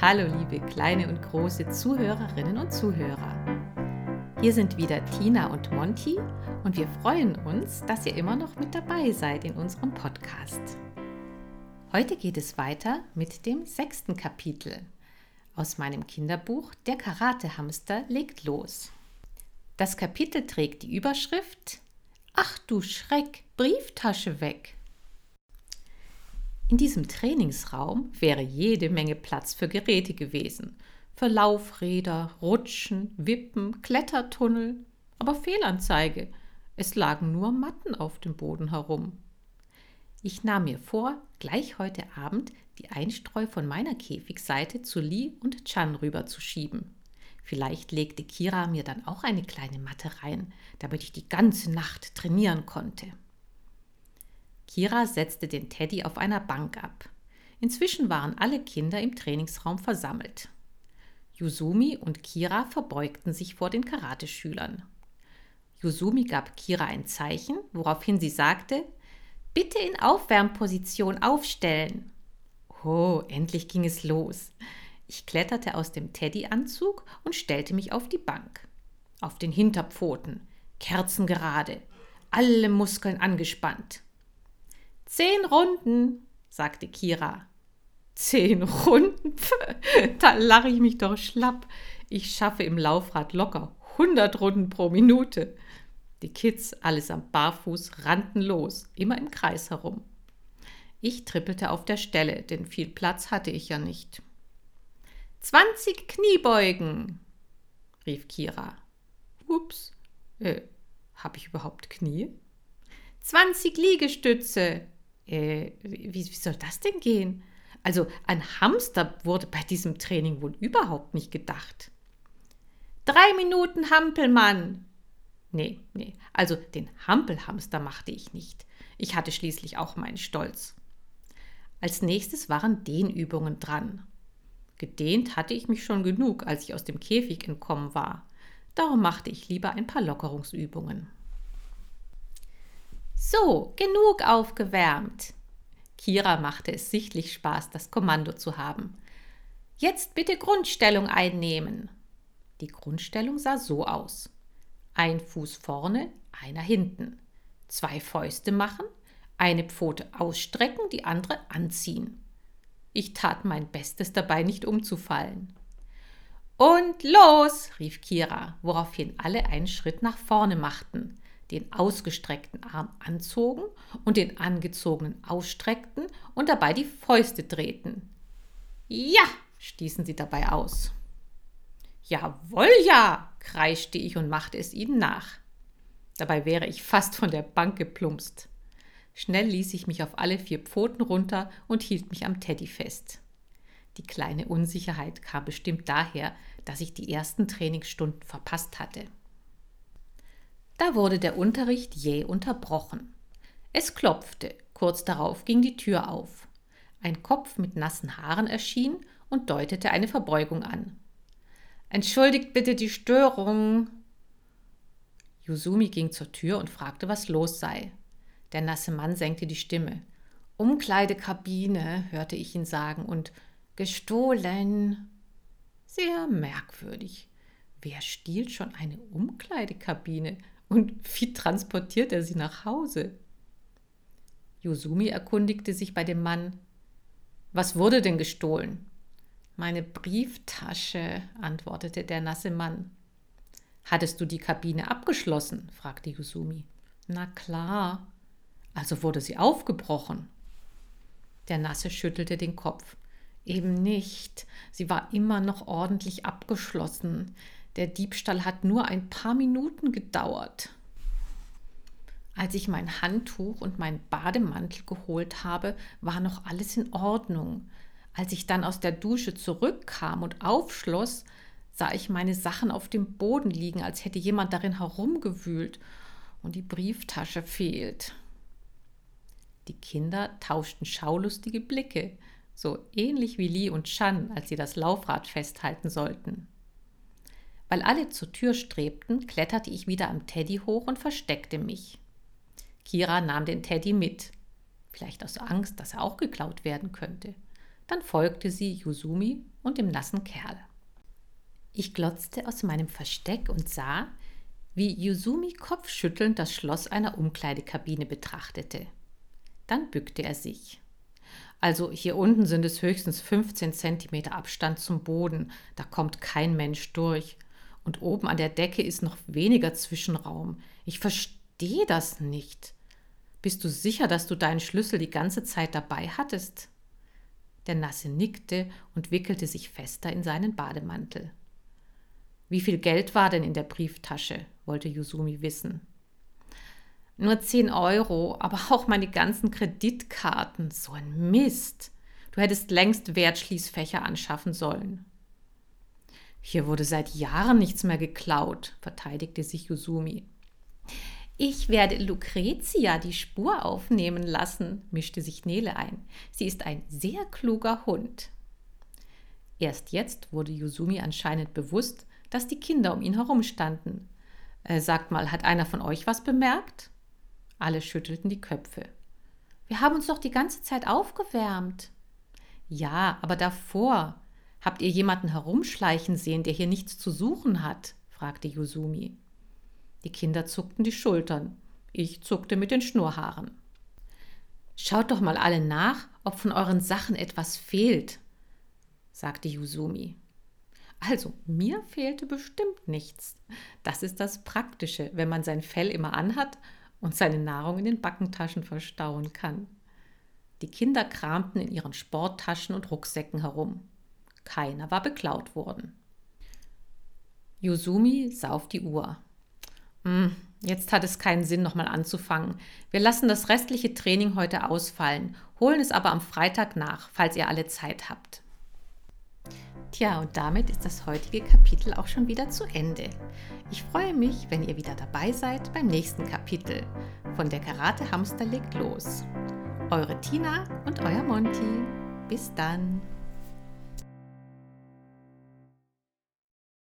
Hallo liebe kleine und große Zuhörerinnen und Zuhörer. Hier sind wieder Tina und Monty und wir freuen uns, dass ihr immer noch mit dabei seid in unserem Podcast. Heute geht es weiter mit dem sechsten Kapitel aus meinem Kinderbuch Der Karatehamster legt los. Das Kapitel trägt die Überschrift Ach du Schreck, Brieftasche weg. In diesem Trainingsraum wäre jede Menge Platz für Geräte gewesen. Für Laufräder, Rutschen, Wippen, Klettertunnel. Aber Fehlanzeige. Es lagen nur Matten auf dem Boden herum. Ich nahm mir vor, gleich heute Abend die Einstreu von meiner Käfigseite zu Li und Chan rüberzuschieben. Vielleicht legte Kira mir dann auch eine kleine Matte rein, damit ich die ganze Nacht trainieren konnte. Kira setzte den Teddy auf einer Bank ab. Inzwischen waren alle Kinder im Trainingsraum versammelt. Yuzumi und Kira verbeugten sich vor den Karateschülern. Yuzumi gab Kira ein Zeichen, woraufhin sie sagte: Bitte in Aufwärmposition aufstellen. Oh, endlich ging es los. Ich kletterte aus dem Teddyanzug und stellte mich auf die Bank. Auf den Hinterpfoten, kerzengerade, alle Muskeln angespannt. Zehn Runden, sagte Kira. Zehn Runden? da lache ich mich doch schlapp. Ich schaffe im Laufrad locker hundert Runden pro Minute. Die Kids, allesamt barfuß, rannten los, immer im Kreis herum. Ich trippelte auf der Stelle, denn viel Platz hatte ich ja nicht. Zwanzig Kniebeugen, rief Kira. Ups, äh, habe ich überhaupt Knie? Zwanzig Liegestütze, äh, wie, wie soll das denn gehen? Also an Hamster wurde bei diesem Training wohl überhaupt nicht gedacht. Drei Minuten Hampelmann. Nee, nee, also den Hampelhamster machte ich nicht. Ich hatte schließlich auch meinen Stolz. Als nächstes waren Dehnübungen dran. Gedehnt hatte ich mich schon genug, als ich aus dem Käfig entkommen war. Darum machte ich lieber ein paar Lockerungsübungen. So, genug aufgewärmt. Kira machte es sichtlich Spaß, das Kommando zu haben. Jetzt bitte Grundstellung einnehmen. Die Grundstellung sah so aus. Ein Fuß vorne, einer hinten. Zwei Fäuste machen, eine Pfote ausstrecken, die andere anziehen. Ich tat mein Bestes dabei, nicht umzufallen. Und los, rief Kira, woraufhin alle einen Schritt nach vorne machten den ausgestreckten Arm anzogen und den angezogenen ausstreckten und dabei die Fäuste drehten. Ja, stießen sie dabei aus. Jawohl, ja, kreischte ich und machte es ihnen nach. Dabei wäre ich fast von der Bank geplumpst. Schnell ließ ich mich auf alle vier Pfoten runter und hielt mich am Teddy fest. Die kleine Unsicherheit kam bestimmt daher, dass ich die ersten Trainingsstunden verpasst hatte. Da wurde der Unterricht jäh unterbrochen. Es klopfte, kurz darauf ging die Tür auf. Ein Kopf mit nassen Haaren erschien und deutete eine Verbeugung an. Entschuldigt bitte die Störung. Yuzumi ging zur Tür und fragte, was los sei. Der nasse Mann senkte die Stimme. Umkleidekabine, hörte ich ihn sagen, und gestohlen. Sehr merkwürdig. Wer stiehlt schon eine Umkleidekabine? Und wie transportiert er sie nach Hause? Yosumi erkundigte sich bei dem Mann. Was wurde denn gestohlen? Meine Brieftasche, antwortete der nasse Mann. Hattest du die Kabine abgeschlossen? fragte Yosumi. Na klar. Also wurde sie aufgebrochen. Der Nasse schüttelte den Kopf. Eben nicht. Sie war immer noch ordentlich abgeschlossen. Der Diebstahl hat nur ein paar Minuten gedauert. Als ich mein Handtuch und meinen Bademantel geholt habe, war noch alles in Ordnung. Als ich dann aus der Dusche zurückkam und aufschloss, sah ich meine Sachen auf dem Boden liegen, als hätte jemand darin herumgewühlt, und die Brieftasche fehlt. Die Kinder tauschten schaulustige Blicke, so ähnlich wie Li und Chan, als sie das Laufrad festhalten sollten. Weil alle zur Tür strebten, kletterte ich wieder am Teddy hoch und versteckte mich. Kira nahm den Teddy mit, vielleicht aus Angst, dass er auch geklaut werden könnte. Dann folgte sie Yuzumi und dem nassen Kerl. Ich glotzte aus meinem Versteck und sah, wie Yuzumi kopfschüttelnd das Schloss einer Umkleidekabine betrachtete. Dann bückte er sich. Also hier unten sind es höchstens 15 Zentimeter Abstand zum Boden, da kommt kein Mensch durch. Und oben an der Decke ist noch weniger Zwischenraum. Ich verstehe das nicht. Bist du sicher, dass du deinen Schlüssel die ganze Zeit dabei hattest? Der Nasse nickte und wickelte sich fester in seinen Bademantel. Wie viel Geld war denn in der Brieftasche? wollte Yusumi wissen. Nur zehn Euro, aber auch meine ganzen Kreditkarten. So ein Mist. Du hättest längst Wertschließfächer anschaffen sollen. Hier wurde seit Jahren nichts mehr geklaut, verteidigte sich Yusumi. Ich werde Lucretia die Spur aufnehmen lassen, mischte sich Nele ein. Sie ist ein sehr kluger Hund. Erst jetzt wurde Yusumi anscheinend bewusst, dass die Kinder um ihn herum standen. Äh, sagt mal, hat einer von euch was bemerkt? Alle schüttelten die Köpfe. Wir haben uns doch die ganze Zeit aufgewärmt. Ja, aber davor. Habt ihr jemanden herumschleichen sehen, der hier nichts zu suchen hat? fragte Yusumi. Die Kinder zuckten die Schultern. Ich zuckte mit den Schnurrhaaren. Schaut doch mal alle nach, ob von euren Sachen etwas fehlt, sagte Yusumi. Also, mir fehlte bestimmt nichts. Das ist das Praktische, wenn man sein Fell immer anhat und seine Nahrung in den Backentaschen verstauen kann. Die Kinder kramten in ihren Sporttaschen und Rucksäcken herum. Keiner war beklaut worden. Yusumi sah auf die Uhr. Hm, jetzt hat es keinen Sinn, nochmal anzufangen. Wir lassen das restliche Training heute ausfallen, holen es aber am Freitag nach, falls ihr alle Zeit habt. Tja, und damit ist das heutige Kapitel auch schon wieder zu Ende. Ich freue mich, wenn ihr wieder dabei seid beim nächsten Kapitel von der Karate Hamster legt los. Eure Tina und euer Monty. Bis dann.